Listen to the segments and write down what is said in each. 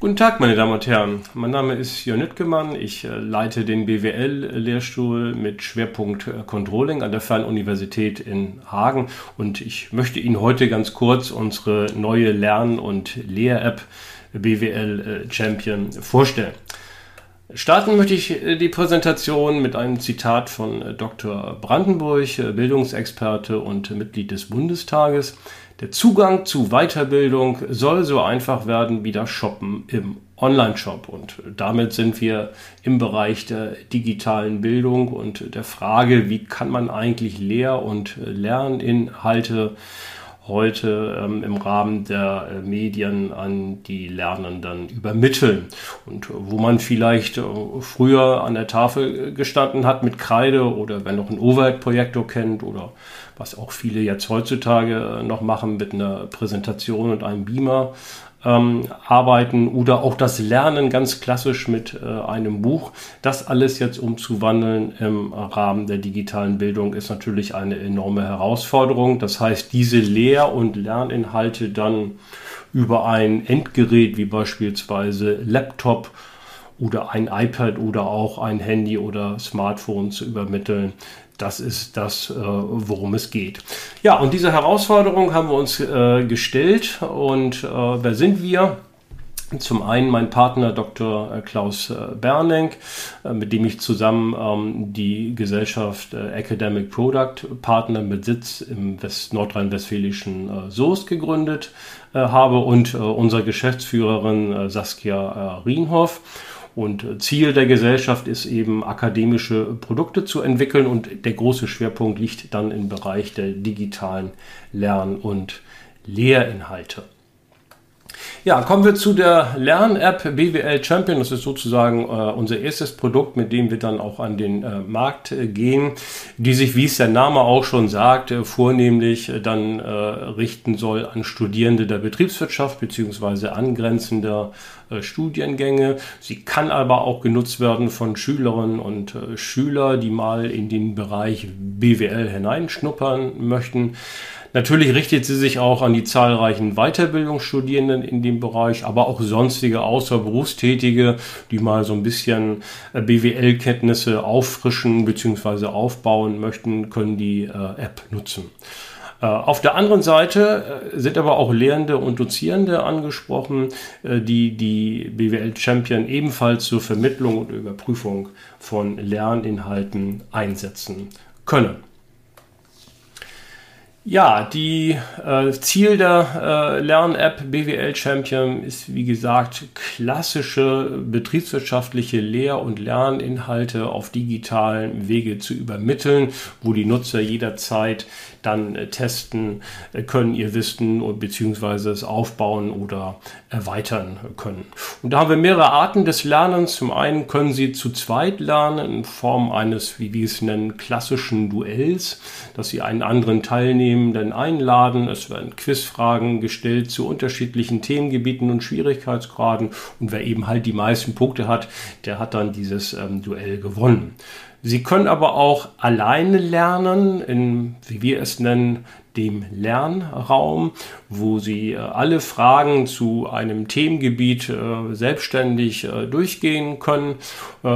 Guten Tag, meine Damen und Herren. Mein Name ist Jörn Nüttgemann. Ich äh, leite den BWL-Lehrstuhl mit Schwerpunkt äh, Controlling an der Fernuniversität in Hagen und ich möchte Ihnen heute ganz kurz unsere neue Lern- und Lehr-App BWL äh, Champion vorstellen. Starten möchte ich die Präsentation mit einem Zitat von Dr. Brandenburg, Bildungsexperte und Mitglied des Bundestages. Der Zugang zu Weiterbildung soll so einfach werden wie das Shoppen im Online-Shop. Und damit sind wir im Bereich der digitalen Bildung und der Frage, wie kann man eigentlich Lehr- und Lerninhalte heute ähm, im Rahmen der äh, Medien an die Lernenden übermitteln. Und wo man vielleicht äh, früher an der Tafel gestanden hat mit Kreide oder wenn noch ein Overhead-Projektor kennt oder was auch viele jetzt heutzutage äh, noch machen mit einer Präsentation und einem Beamer, ähm, arbeiten oder auch das Lernen ganz klassisch mit äh, einem Buch. Das alles jetzt umzuwandeln im Rahmen der digitalen Bildung ist natürlich eine enorme Herausforderung. Das heißt, diese Lehr- und Lerninhalte dann über ein Endgerät wie beispielsweise Laptop oder ein iPad oder auch ein Handy oder Smartphone zu übermitteln. Das ist das, äh, worum es geht. Ja, und diese Herausforderung haben wir uns äh, gestellt. Und äh, wer sind wir? Zum einen mein Partner Dr. Klaus Bernenk, mit dem ich zusammen ähm, die Gesellschaft Academic Product Partner mit Sitz im West nordrhein-westfälischen Soest gegründet habe und unsere Geschäftsführerin Saskia Rienhoff. Und Ziel der Gesellschaft ist eben, akademische Produkte zu entwickeln und der große Schwerpunkt liegt dann im Bereich der digitalen Lern- und Lehrinhalte. Ja, kommen wir zu der Lern-App BWL Champion. Das ist sozusagen äh, unser erstes Produkt, mit dem wir dann auch an den äh, Markt äh, gehen, die sich, wie es der Name auch schon sagt, äh, vornehmlich äh, dann äh, richten soll an Studierende der Betriebswirtschaft bzw. angrenzender Studiengänge. Sie kann aber auch genutzt werden von Schülerinnen und Schülern, die mal in den Bereich BWL hineinschnuppern möchten. Natürlich richtet sie sich auch an die zahlreichen Weiterbildungsstudierenden in dem Bereich, aber auch sonstige Außerberufstätige, die mal so ein bisschen äh, BWL-Kenntnisse auffrischen bzw. aufbauen möchten, können die äh, App nutzen. Äh, auf der anderen Seite sind aber auch Lehrende und Dozierende angesprochen, die die BWL Champion ebenfalls zur Vermittlung und Überprüfung von Lerninhalten einsetzen können. Ja, die äh, Ziel der äh, Lern-App BWL Champion ist, wie gesagt, klassische betriebswirtschaftliche Lehr- und Lerninhalte auf digitalen Wege zu übermitteln, wo die Nutzer jederzeit dann äh, testen äh, können, ihr Wissen und beziehungsweise es aufbauen oder erweitern können. Und da haben wir mehrere Arten des Lernens. Zum einen können Sie zu zweit lernen in Form eines, wie wir es nennen, klassischen Duells, dass Sie einen anderen Teilnehmenden einladen. Es werden Quizfragen gestellt zu unterschiedlichen Themengebieten und Schwierigkeitsgraden. Und wer eben halt die meisten Punkte hat, der hat dann dieses ähm, Duell gewonnen. Sie können aber auch alleine lernen, in, wie wir es nennen, dem Lernraum, wo Sie äh, alle Fragen zu einem Themengebiet äh, selbstständig äh, durchgehen können.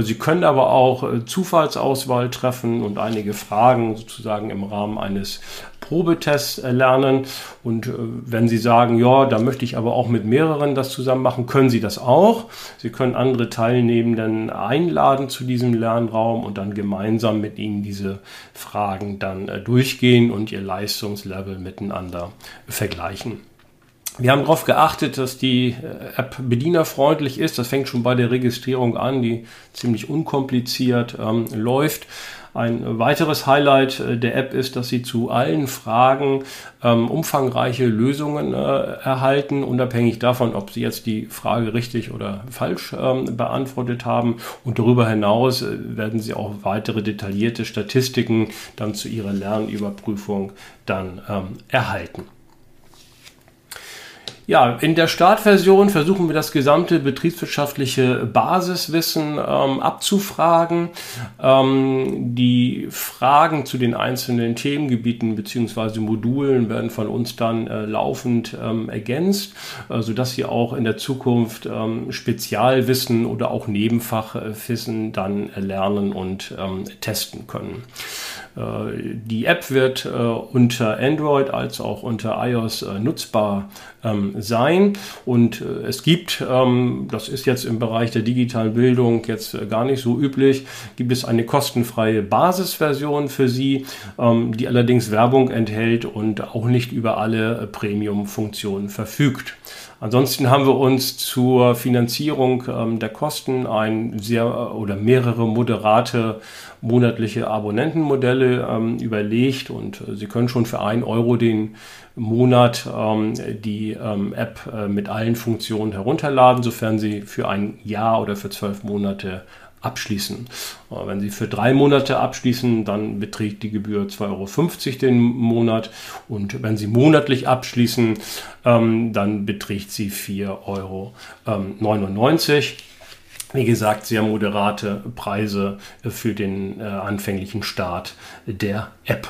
Sie können aber auch Zufallsauswahl treffen und einige Fragen sozusagen im Rahmen eines Probetests lernen. Und wenn Sie sagen, ja, da möchte ich aber auch mit mehreren das zusammen machen, können Sie das auch. Sie können andere Teilnehmenden einladen zu diesem Lernraum und dann gemeinsam mit ihnen diese Fragen dann durchgehen und ihr Leistungs Level miteinander vergleichen. Wir haben darauf geachtet, dass die äh, App bedienerfreundlich ist. Das fängt schon bei der Registrierung an, die ziemlich unkompliziert ähm, läuft. Ein weiteres Highlight äh, der App ist, dass Sie zu allen Fragen ähm, umfangreiche Lösungen äh, erhalten, unabhängig davon, ob Sie jetzt die Frage richtig oder falsch ähm, beantwortet haben. Und darüber hinaus äh, werden Sie auch weitere detaillierte Statistiken dann zu Ihrer Lernüberprüfung dann ähm, erhalten. Ja, in der Startversion versuchen wir das gesamte betriebswirtschaftliche Basiswissen ähm, abzufragen. Ähm, die Fragen zu den einzelnen Themengebieten bzw. Modulen werden von uns dann äh, laufend ähm, ergänzt, äh, sodass Sie auch in der Zukunft ähm, Spezialwissen oder auch Nebenfachwissen dann erlernen und ähm, testen können. Äh, die App wird äh, unter Android als auch unter iOS äh, nutzbar ähm, sein. Und es gibt, ähm, das ist jetzt im Bereich der digitalen Bildung jetzt gar nicht so üblich, gibt es eine kostenfreie Basisversion für Sie, ähm, die allerdings Werbung enthält und auch nicht über alle Premium-Funktionen verfügt. Ansonsten haben wir uns zur Finanzierung ähm, der Kosten ein sehr äh, oder mehrere moderate monatliche Abonnentenmodelle ähm, überlegt und äh, Sie können schon für einen Euro den Monat ähm, die ähm, App äh, mit allen Funktionen herunterladen, sofern Sie für ein Jahr oder für zwölf Monate abschließen. Äh, wenn Sie für drei Monate abschließen, dann beträgt die Gebühr 2,50 Euro den Monat. Und wenn Sie monatlich abschließen, ähm, dann beträgt sie 4,99 Euro. Wie gesagt, sehr moderate Preise für den äh, anfänglichen Start der App.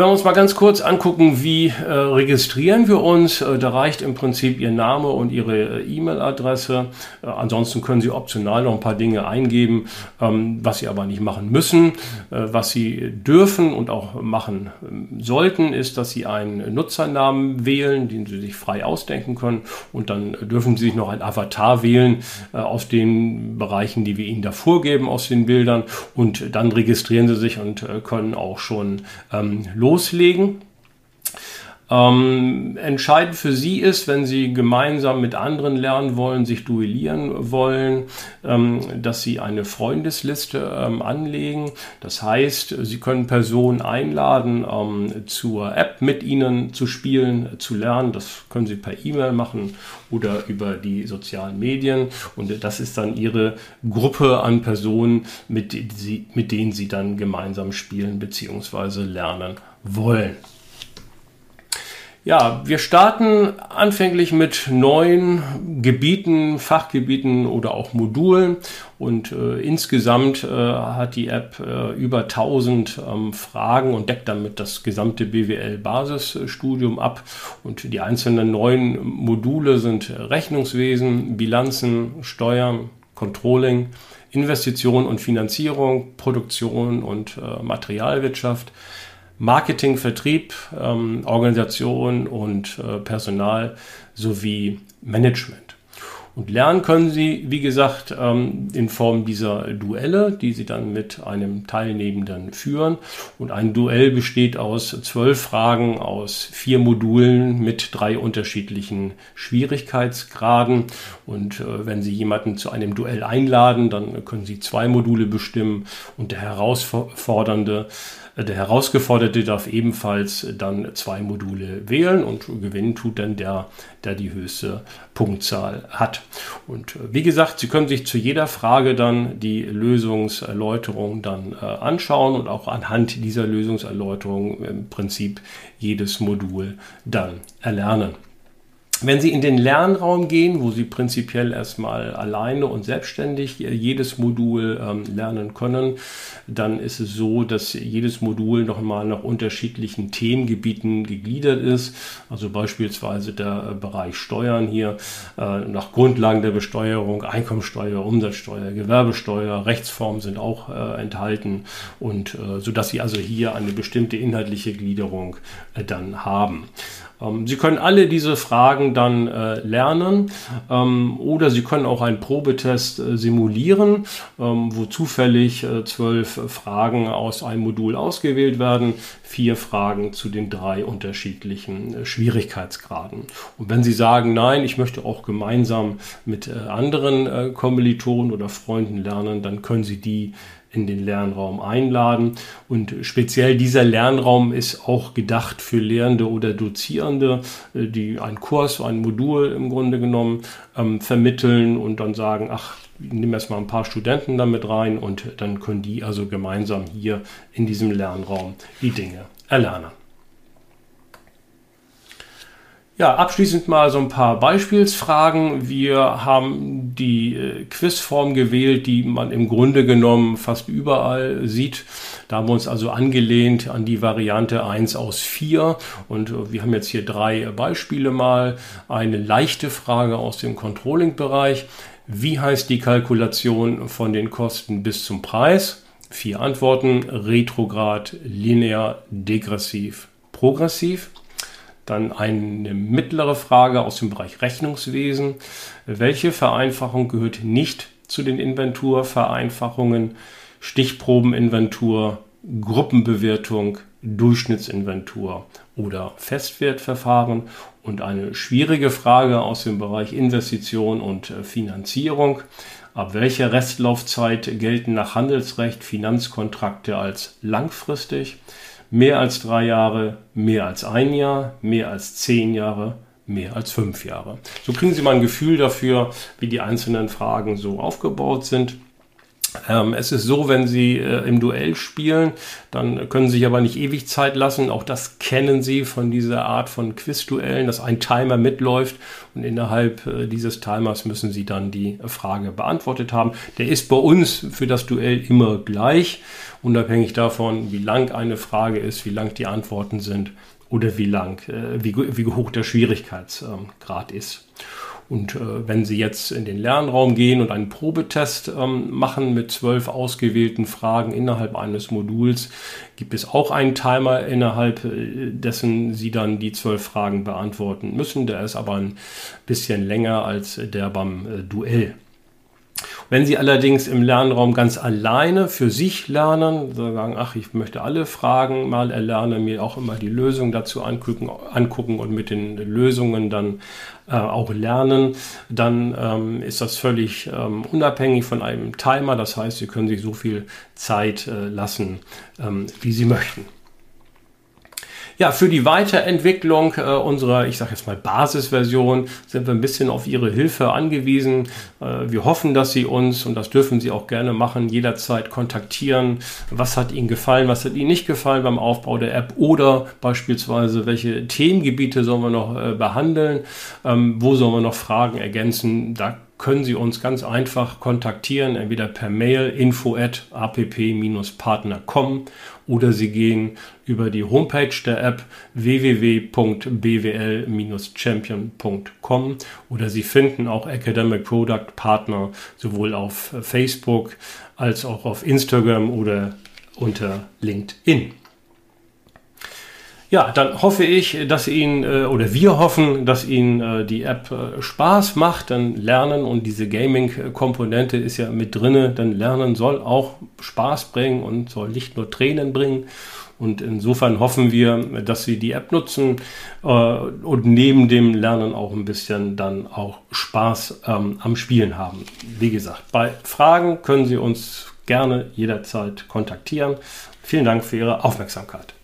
Wenn wir uns mal ganz kurz angucken, wie äh, registrieren wir uns, äh, da reicht im Prinzip Ihr Name und Ihre äh, E-Mail-Adresse. Äh, ansonsten können Sie optional noch ein paar Dinge eingeben, ähm, was Sie aber nicht machen müssen. Äh, was Sie dürfen und auch machen ähm, sollten, ist, dass Sie einen Nutzernamen wählen, den Sie sich frei ausdenken können. Und dann dürfen Sie sich noch ein Avatar wählen äh, aus den Bereichen, die wir Ihnen da vorgeben, aus den Bildern. Und dann registrieren Sie sich und können auch schon ähm, loslegen. Ähm, entscheidend für Sie ist, wenn Sie gemeinsam mit anderen lernen wollen, sich duellieren wollen, ähm, dass Sie eine Freundesliste ähm, anlegen. Das heißt, Sie können Personen einladen, ähm, zur App mit Ihnen zu spielen, zu lernen. Das können Sie per E-Mail machen oder über die sozialen Medien. Und das ist dann Ihre Gruppe an Personen, mit, Sie, mit denen Sie dann gemeinsam spielen bzw. lernen wollen. Ja, wir starten anfänglich mit neuen Gebieten, Fachgebieten oder auch Modulen. Und äh, insgesamt äh, hat die App äh, über 1000 ähm, Fragen und deckt damit das gesamte BWL-Basisstudium ab. Und die einzelnen neuen Module sind Rechnungswesen, Bilanzen, Steuern, Controlling, Investition und Finanzierung, Produktion und äh, Materialwirtschaft, Marketing, Vertrieb, ähm, Organisation und äh, Personal sowie Management. Und lernen können Sie, wie gesagt, ähm, in Form dieser Duelle, die Sie dann mit einem Teilnehmenden führen. Und ein Duell besteht aus zwölf Fragen aus vier Modulen mit drei unterschiedlichen Schwierigkeitsgraden. Und äh, wenn Sie jemanden zu einem Duell einladen, dann können Sie zwei Module bestimmen und der herausfordernde der Herausgeforderte darf ebenfalls dann zwei Module wählen und gewinnen tut dann der, der die höchste Punktzahl hat. Und äh, wie gesagt, Sie können sich zu jeder Frage dann die Lösungserläuterung dann äh, anschauen und auch anhand dieser Lösungserläuterung im Prinzip jedes Modul dann erlernen. Wenn Sie in den Lernraum gehen, wo Sie prinzipiell erstmal alleine und selbstständig jedes Modul ähm, lernen können, dann ist es so, dass jedes Modul nochmal nach unterschiedlichen Themengebieten gegliedert ist. Also beispielsweise der Bereich Steuern hier äh, nach Grundlagen der Besteuerung, Einkommensteuer, Umsatzsteuer, Gewerbesteuer, Rechtsformen sind auch äh, enthalten und äh, so dass Sie also hier eine bestimmte inhaltliche Gliederung äh, dann haben. Ähm, Sie können alle diese Fragen dann äh, lernen ähm, oder Sie können auch einen Probetest äh, simulieren, ähm, wo zufällig äh, zwölf Fragen aus einem Modul ausgewählt werden, vier Fragen zu den drei unterschiedlichen äh, Schwierigkeitsgraden. Und wenn Sie sagen, nein, ich möchte auch gemeinsam mit äh, anderen Kommilitonen oder Freunden lernen, dann können Sie die in den Lernraum einladen. Und speziell dieser Lernraum ist auch gedacht für Lehrende oder Dozierende, äh, die einen Kurs, ein Modul im Grunde genommen ähm, vermitteln und dann sagen, ach, nehmen erstmal ein paar Studenten damit rein und dann können die also gemeinsam hier in diesem Lernraum die Dinge erlernen. Ja, abschließend mal so ein paar Beispielsfragen. Wir haben die äh, Quizform gewählt, die man im Grunde genommen fast überall sieht. Da haben wir uns also angelehnt an die Variante 1 aus 4 und äh, wir haben jetzt hier drei Beispiele mal. Eine leichte Frage aus dem Controlling-Bereich. Wie heißt die Kalkulation von den Kosten bis zum Preis? Vier Antworten. Retrograd, linear, degressiv, progressiv. Dann eine mittlere Frage aus dem Bereich Rechnungswesen. Welche Vereinfachung gehört nicht zu den Inventurvereinfachungen? Stichprobeninventur, Gruppenbewertung, Durchschnittsinventur oder Festwertverfahren und eine schwierige Frage aus dem Bereich Investition und Finanzierung. Ab welcher Restlaufzeit gelten nach Handelsrecht Finanzkontrakte als langfristig? Mehr als drei Jahre, mehr als ein Jahr, mehr als zehn Jahre, mehr als fünf Jahre. So kriegen Sie mal ein Gefühl dafür, wie die einzelnen Fragen so aufgebaut sind. Ähm, es ist so, wenn Sie äh, im Duell spielen, dann können Sie sich aber nicht ewig Zeit lassen. Auch das kennen Sie von dieser Art von Quizduellen, dass ein Timer mitläuft und innerhalb äh, dieses Timers müssen Sie dann die Frage beantwortet haben. Der ist bei uns für das Duell immer gleich, unabhängig davon, wie lang eine Frage ist, wie lang die Antworten sind oder wie lang, äh, wie, wie hoch der Schwierigkeitsgrad ist. Und äh, wenn Sie jetzt in den Lernraum gehen und einen Probetest ähm, machen mit zwölf ausgewählten Fragen innerhalb eines Moduls, gibt es auch einen Timer, innerhalb äh, dessen Sie dann die zwölf Fragen beantworten müssen. Der ist aber ein bisschen länger als der beim äh, Duell. Wenn Sie allerdings im Lernraum ganz alleine für sich lernen, sagen, ach, ich möchte alle Fragen mal erlernen, mir auch immer die Lösung dazu angucken, angucken und mit den Lösungen dann äh, auch lernen, dann ähm, ist das völlig ähm, unabhängig von einem Timer. Das heißt, Sie können sich so viel Zeit äh, lassen, ähm, wie Sie möchten. Ja, für die Weiterentwicklung äh, unserer, ich sage jetzt mal Basisversion, sind wir ein bisschen auf Ihre Hilfe angewiesen. Äh, wir hoffen, dass Sie uns, und das dürfen Sie auch gerne machen, jederzeit kontaktieren. Was hat Ihnen gefallen, was hat Ihnen nicht gefallen beim Aufbau der App oder beispielsweise, welche Themengebiete sollen wir noch äh, behandeln, ähm, wo sollen wir noch Fragen ergänzen. Da können Sie uns ganz einfach kontaktieren, entweder per Mail info at app-partner.com oder Sie gehen über die Homepage der App www.bwl-champion.com oder Sie finden auch Academic Product Partner sowohl auf Facebook als auch auf Instagram oder unter LinkedIn. Ja, dann hoffe ich, dass Ihnen äh, oder wir hoffen, dass Ihnen äh, die App äh, Spaß macht. Dann Lernen und diese Gaming-Komponente ist ja mit drinne. Denn Lernen soll auch Spaß bringen und soll nicht nur Tränen bringen. Und insofern hoffen wir, dass Sie die App nutzen und neben dem Lernen auch ein bisschen dann auch Spaß ähm, am Spielen haben. Wie gesagt, bei Fragen können Sie uns gerne jederzeit kontaktieren. Vielen Dank für Ihre Aufmerksamkeit.